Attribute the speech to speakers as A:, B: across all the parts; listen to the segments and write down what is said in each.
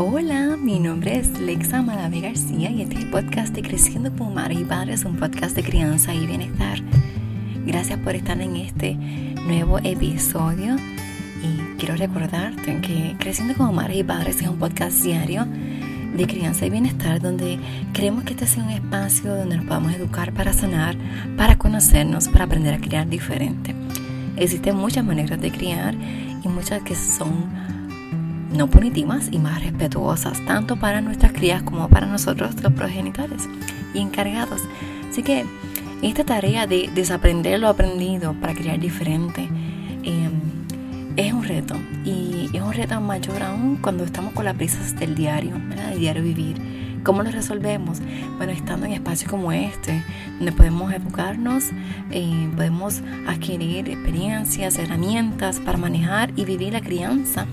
A: Hola, mi nombre es Lexa Malave García y este es el podcast de Creciendo como Madres y Padres, un podcast de crianza y bienestar. Gracias por estar en este nuevo episodio y quiero recordarte que Creciendo como Madres y Padres es un podcast diario de crianza y bienestar donde queremos que este sea un espacio donde nos podamos educar para sanar, para conocernos, para aprender a criar diferente. Existen muchas maneras de criar y muchas que son no punitivas y más respetuosas, tanto para nuestras crías como para nosotros los progenitores y encargados. Así que esta tarea de desaprender lo aprendido para criar diferente em, es un reto y es un reto mayor aún cuando estamos con las prisas del diario, del diario vivir. ¿Cómo lo resolvemos? Bueno, estando en espacios como este, donde podemos educarnos, eh, podemos adquirir experiencias, herramientas para manejar y vivir la crianza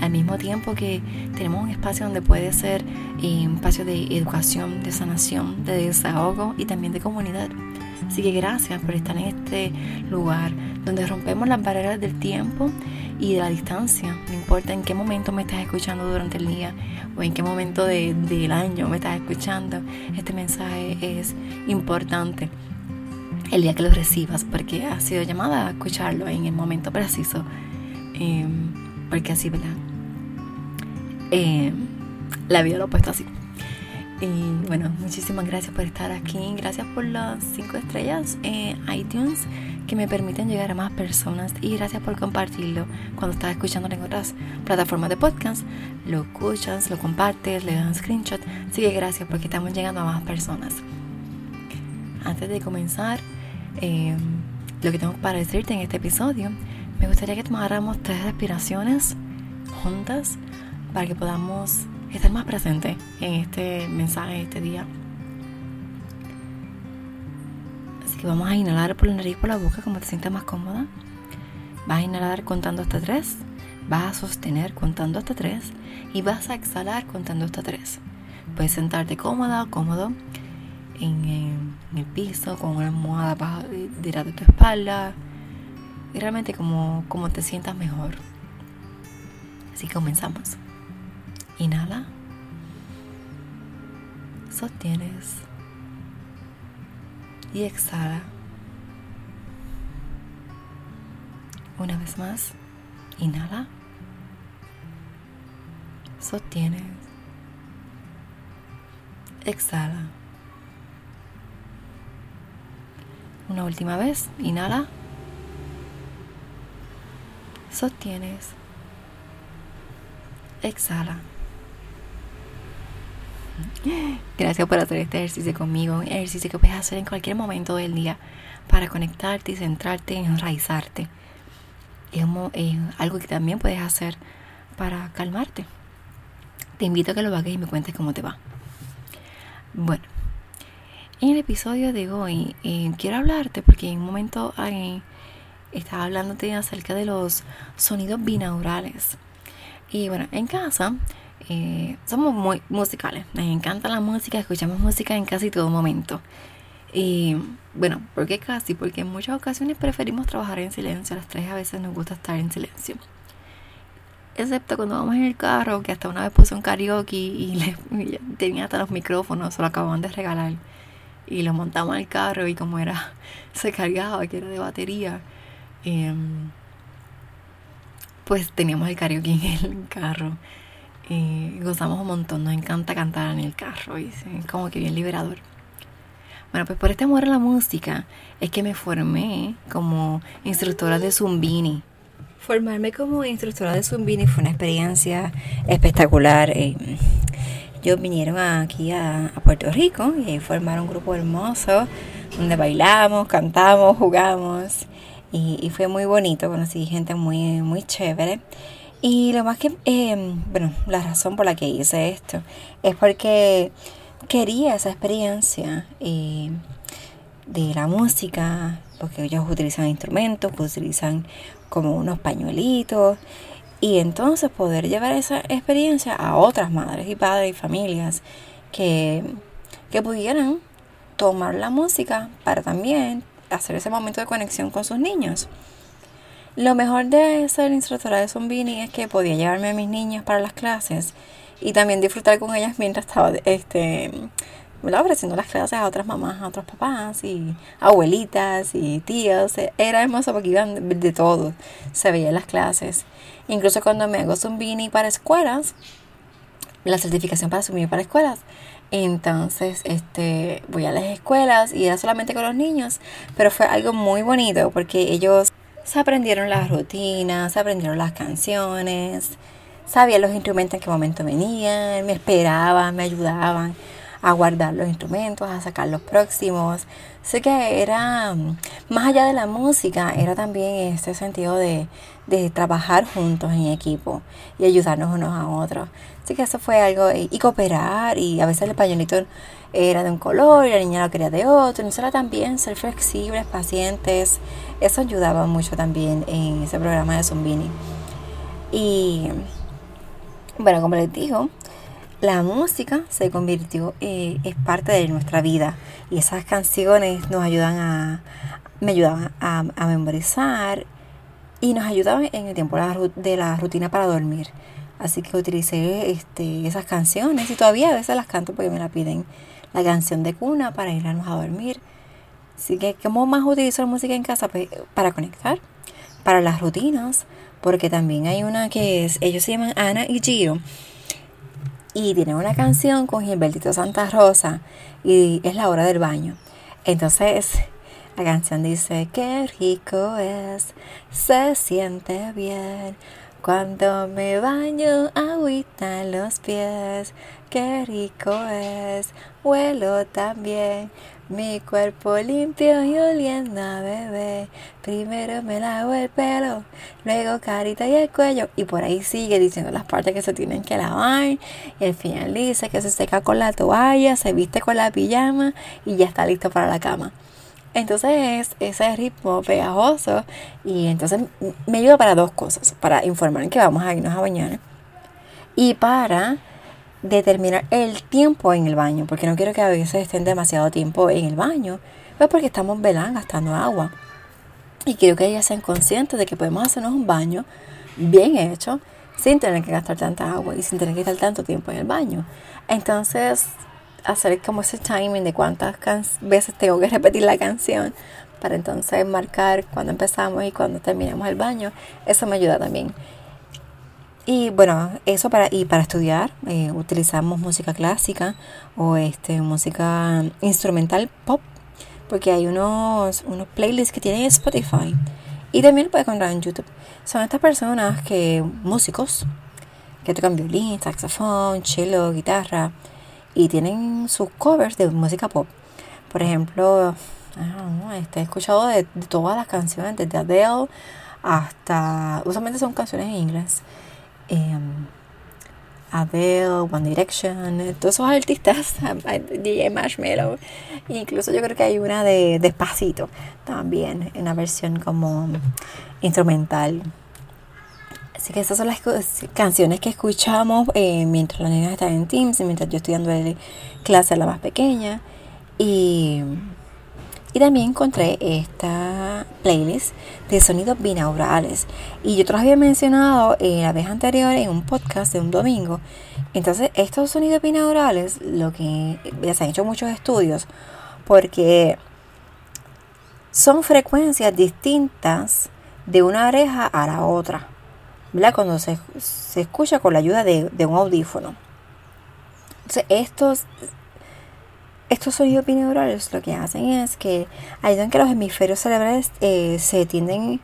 A: al mismo tiempo que tenemos un espacio donde puede ser eh, un espacio de educación, de sanación, de desahogo y también de comunidad. Así que gracias por estar en este lugar donde rompemos las barreras del tiempo y de la distancia. No importa en qué momento me estás escuchando durante el día o en qué momento del año me estás escuchando, este mensaje es importante el día que lo recibas porque ha sido llamada a escucharlo en el momento preciso. Em, porque así, ¿verdad? Eh, la vida lo ha puesto así. Y bueno, muchísimas gracias por estar aquí. Gracias por las 5 estrellas en iTunes que me permiten llegar a más personas. Y gracias por compartirlo cuando estás escuchándolo en otras plataformas de podcast. Lo escuchas, lo compartes, le das screenshot. Así que gracias porque estamos llegando a más personas. Antes de comenzar, eh, lo que tengo para decirte en este episodio, me gustaría que tomáramos tres respiraciones juntas para que podamos estar más presentes en este mensaje, este día. Así que vamos a inhalar por la nariz, por la boca, como te sientas más cómoda. Vas a inhalar contando hasta tres. Vas a sostener contando hasta tres. Y vas a exhalar contando hasta tres. Puedes sentarte cómoda o cómodo en, el piso con una almohada bajo, de tu espalda. Y realmente como, como te sientas mejor. Así comenzamos. Inhala. Sostienes. Y exhala. Una vez más. Inhala. Sostienes. Exhala. Una última vez. Inhala. Sostienes. Exhala. Gracias por hacer este ejercicio conmigo, un ejercicio que puedes hacer en cualquier momento del día para conectarte y centrarte y enraizarte. Es, algo que también puedes hacer para calmarte. Te invito a que lo hagas y me cuentes cómo te va. Bueno, en el episodio de hoy eh, quiero hablarte porque en un momento estaba hablándote acerca de los sonidos binaurales. Y bueno, en casa eh, somos muy musicales. Nos encanta la música, escuchamos música en casi todo momento. Y bueno, ¿por qué casi? Porque en muchas ocasiones preferimos trabajar en silencio. A las tres a veces nos gusta estar en silencio. Excepto cuando vamos en el carro, que hasta una vez puse un karaoke y, le, tenía hasta los micrófonos, se lo acababan de regalar. Y lo montamos al carro y como era, se cargaba, que era de batería. Em, pues teníamos el karaoke en el carro y gozamos un montón, nos encanta cantar en el carro y es como que bien liberador. Bueno, pues por este amor a la música es que me formé como instructora de Zumbini. Formarme como instructora de Zumbini fue una experiencia espectacular. Eh, ellos vinieron aquí a, Puerto Rico y formaron un grupo hermoso donde bailamos, cantamos, jugamos y, fue muy bonito, conocí gente muy, muy chévere. Y lo más que, eh, bueno, la razón por la que hice esto es porque quería esa experiencia eh, de la música, porque ellos utilizan instrumentos, utilizan como unos pañuelitos, y entonces poder llevar esa experiencia a otras madres y padres y familias que, que pudieran tomar la música para también hacer ese momento de conexión con sus niños. Lo mejor de ser instructora de Zombini es que podía llevarme a mis niños para las clases y también disfrutar con ellas mientras estaba este, ofreciendo las clases a otras mamás, a otros papás y abuelitas y tíos. Era hermoso porque iban de todo, se veían las clases. Incluso cuando me hago Zumbini para escuelas, la certificación para Zumbini para escuelas, entonces, este, voy a las escuelas y era solamente con los niños, pero fue algo muy bonito porque ellos se aprendieron las rutinas, se aprendieron las canciones, sabían los instrumentos en qué momento venían, me esperaban, me ayudaban a guardar los instrumentos, a sacar los próximos. Sé que era, más allá de la música, era también este sentido de, de trabajar juntos en equipo y ayudarnos unos a otros. Así que eso fue algo, y, cooperar, y a veces el pañuelito era de un color y la niña lo quería de otro. Era también ser flexibles, pacientes. Eso ayudaba mucho también en ese programa de Zumbini. Y bueno, como les digo, la música se convirtió, eh, es parte de nuestra vida y esas canciones nos ayudan a, me ayudaban a, memorizar y nos ayudaban en el tiempo de la rutina para dormir. Así que utilicé este, esas canciones y todavía a veces las canto porque me la piden. La canción de cuna para irnos a dormir. Así que, ¿cómo más utilizo la música en casa? Pues, para conectar, para las rutinas, porque también hay una que es, ellos se llaman Ana y Giro y tienen una canción con Gilbertito Santa Rosa y es la hora del baño. Entonces la canción dice, qué rico es, se siente bien. Cuando me baño, agüita los pies, qué rico es, huelo también. Mi cuerpo limpio y oliendo a bebé. Primero me lavo el pelo, luego carita y el cuello. Y por ahí sigue diciendo las partes que se tienen que lavar. Y al final dice que se seca con la toalla, se viste con la pijama y ya está listo para la cama. Entonces ese ritmo pegajoso y entonces me ayuda para dos cosas. Para informar que vamos a irnos a bañar y para determinar el tiempo en el baño, porque no quiero que a veces estén demasiado tiempo en el baño, pues porque estamos velando, gastando agua. Y quiero que ellas sean conscientes de que podemos hacernos un baño bien hecho, sin tener que gastar tanta agua y sin tener que estar tanto tiempo en el baño. Entonces, hacer como ese timing de cuántas veces tengo que repetir la canción para entonces marcar cuando empezamos y cuando terminamos el baño, eso me ayuda también. Y bueno, eso para, y para estudiar eh, utilizamos música clásica o este, música instrumental pop, porque hay unos, unos playlists que tienen Spotify y también lo puedes encontrar en YouTube. Son estas personas que, músicos, que tocan violín, saxofón, cello, guitarra y tienen sus covers de música pop. Por ejemplo, este, he escuchado de, de todas las canciones, desde Adele hasta, usualmente son canciones en inglés eh, One Direction, todos esos artistas, DJ Marshmello, incluso yo creo que hay una de Despacito también, una versión como instrumental. Así que esas son las canciones que escuchamos eh, mientras las niñas están en Teams y mientras yo estoy dando clase a la más pequeña. Y y también encontré esta playlist de sonidos binaurales. Y yo te los había mencionado en la vez anterior en un podcast de un domingo. Entonces, estos sonidos binaurales, lo que ya se han hecho muchos estudios, porque son frecuencias distintas de una oreja a la otra. ¿Verdad? Cuando se, escucha con la ayuda de, de un audífono. Entonces, estos estos sonidos binaurales lo que hacen es que ayudan que los hemisferios cerebrales eh, se tienden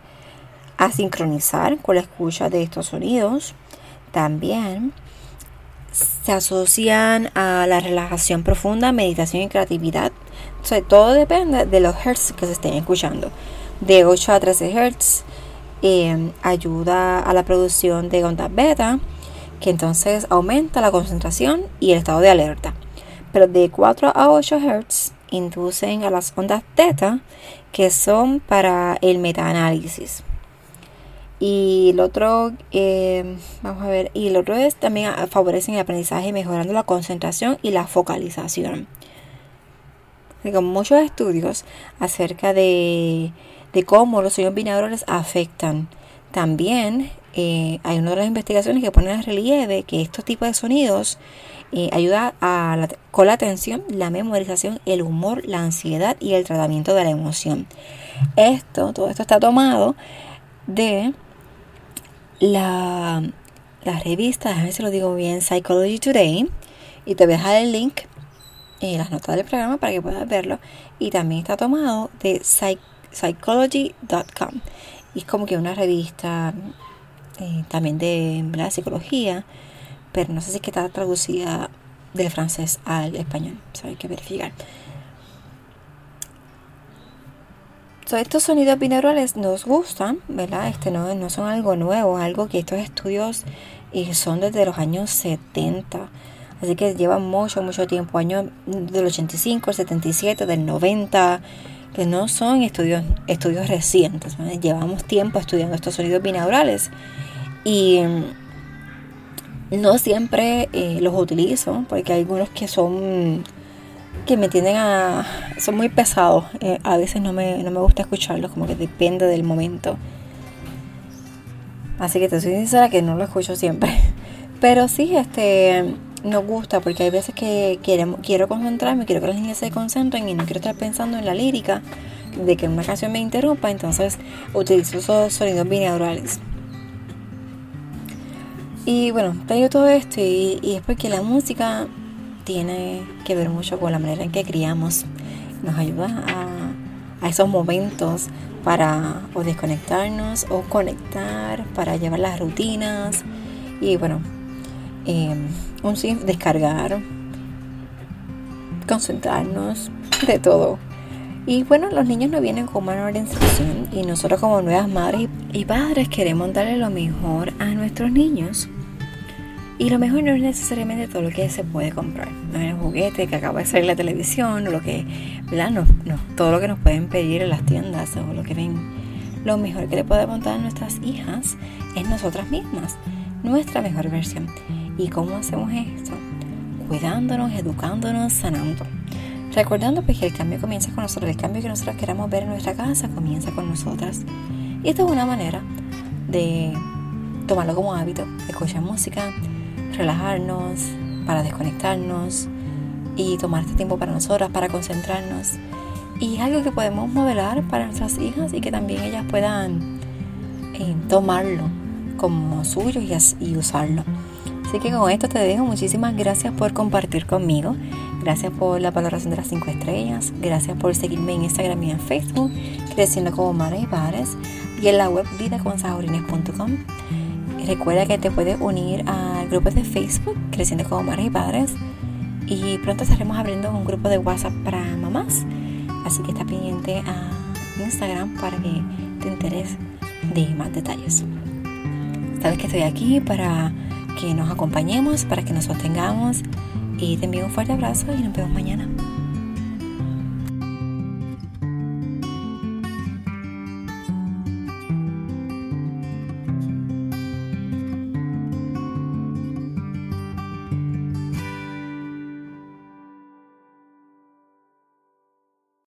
A: a sincronizar con la escucha de estos sonidos. También se asocian a la relajación profunda, meditación y creatividad. todo depende de los hertz que se estén escuchando. De 8 a 13 hertz eh, ayuda a la producción de ondas beta, que entonces aumenta la concentración y el estado de alerta pero de 4 a 8 Hz inducen a las ondas teta que son para el metaanálisis. Y el otro, eh, vamos a ver, y el otro es también favorecen el aprendizaje mejorando la concentración y la focalización. Hay muchos estudios acerca de, cómo los sonidos binaurales afectan también eh, hay una de las investigaciones que pone en relieve que estos tipos de sonidos eh, ayuda con la atención, la memorización, el humor, la ansiedad y el tratamiento de la emoción. Esto, todo esto está tomado de la, la revista, déjame si lo digo bien, Psychology Today. Y te voy a dejar el link en las notas del programa para que puedas verlo. Y también está tomado de psychology.com. Es como que una revista eh, también de la psicología, pero no sé si está traducida del francés al español. hay que verificar. estos sonidos binaurales nos gustan, ¿verdad? Este no, son algo nuevo, algo que estos estudios y son desde los años 70. Así que llevan mucho, mucho tiempo, años del 85, el 77, del 90, que no son estudios, estudios recientes. Llevamos tiempo estudiando estos sonidos binaurales y no siempre eh, los utilizo porque hay algunos que son que me tienden a son muy pesados. Eh, a veces no me, no me gusta escucharlos como que depende del momento. Así que te soy sincera que no lo escucho siempre. Pero sí este nos gusta porque hay veces que queremos, quiero concentrarme, quiero que las niñas se concentren y no quiero estar pensando en la lírica de que una canción me interrumpa, entonces utilizo esos sonidos binaurales. Y bueno, te todo esto y, es porque la música tiene que ver mucho con la manera en que criamos. Nos ayuda a, a esos momentos para o desconectarnos o conectar, para llevar las rutinas. Y bueno, eh, un descargar, concentrarnos, de todo. Y bueno, los niños no vienen con manual de instrucción y nosotros como nuevas madres y padres queremos darle lo mejor a nuestros niños. Y lo mejor no es necesariamente todo lo que se puede comprar. No es el juguete que acaba de salir la televisión o lo que, ¿verdad? No, no, todo lo que nos pueden pedir en las tiendas o lo que ven. Lo mejor que le podemos dar a nuestras hijas es nosotras mismas, nuestra mejor versión. ¿Y cómo hacemos esto? Cuidándonos, educándonos, sanando. Recordando pues, que el cambio comienza con nosotros, el cambio que nosotros queramos ver en nuestra casa comienza con nosotras. Y esta es una manera de tomarlo como hábito, escuchar música, relajarnos, para desconectarnos y tomar este tiempo para nosotras, para concentrarnos. Y es algo que podemos modelar para nuestras hijas y que también ellas puedan eh, tomarlo como suyo y, y usarlo. Así que con esto te dejo. Muchísimas gracias por compartir conmigo. Gracias por la valoración de las 5 estrellas. Gracias por seguirme en Instagram y en Facebook, creciendo como madres y padres. Y en la web vidaconsaurines.com. Recuerda que te puedes unir al grupo de Facebook, creciendo como madres y padres. Y pronto estaremos abriendo un grupo de WhatsApp para mamás. Así que está pendiente a Instagram para que te enteres de más detalles. Sabes que estoy aquí para que nos acompañemos, para que nos sostengamos. Y te envío un fuerte abrazo y nos vemos mañana.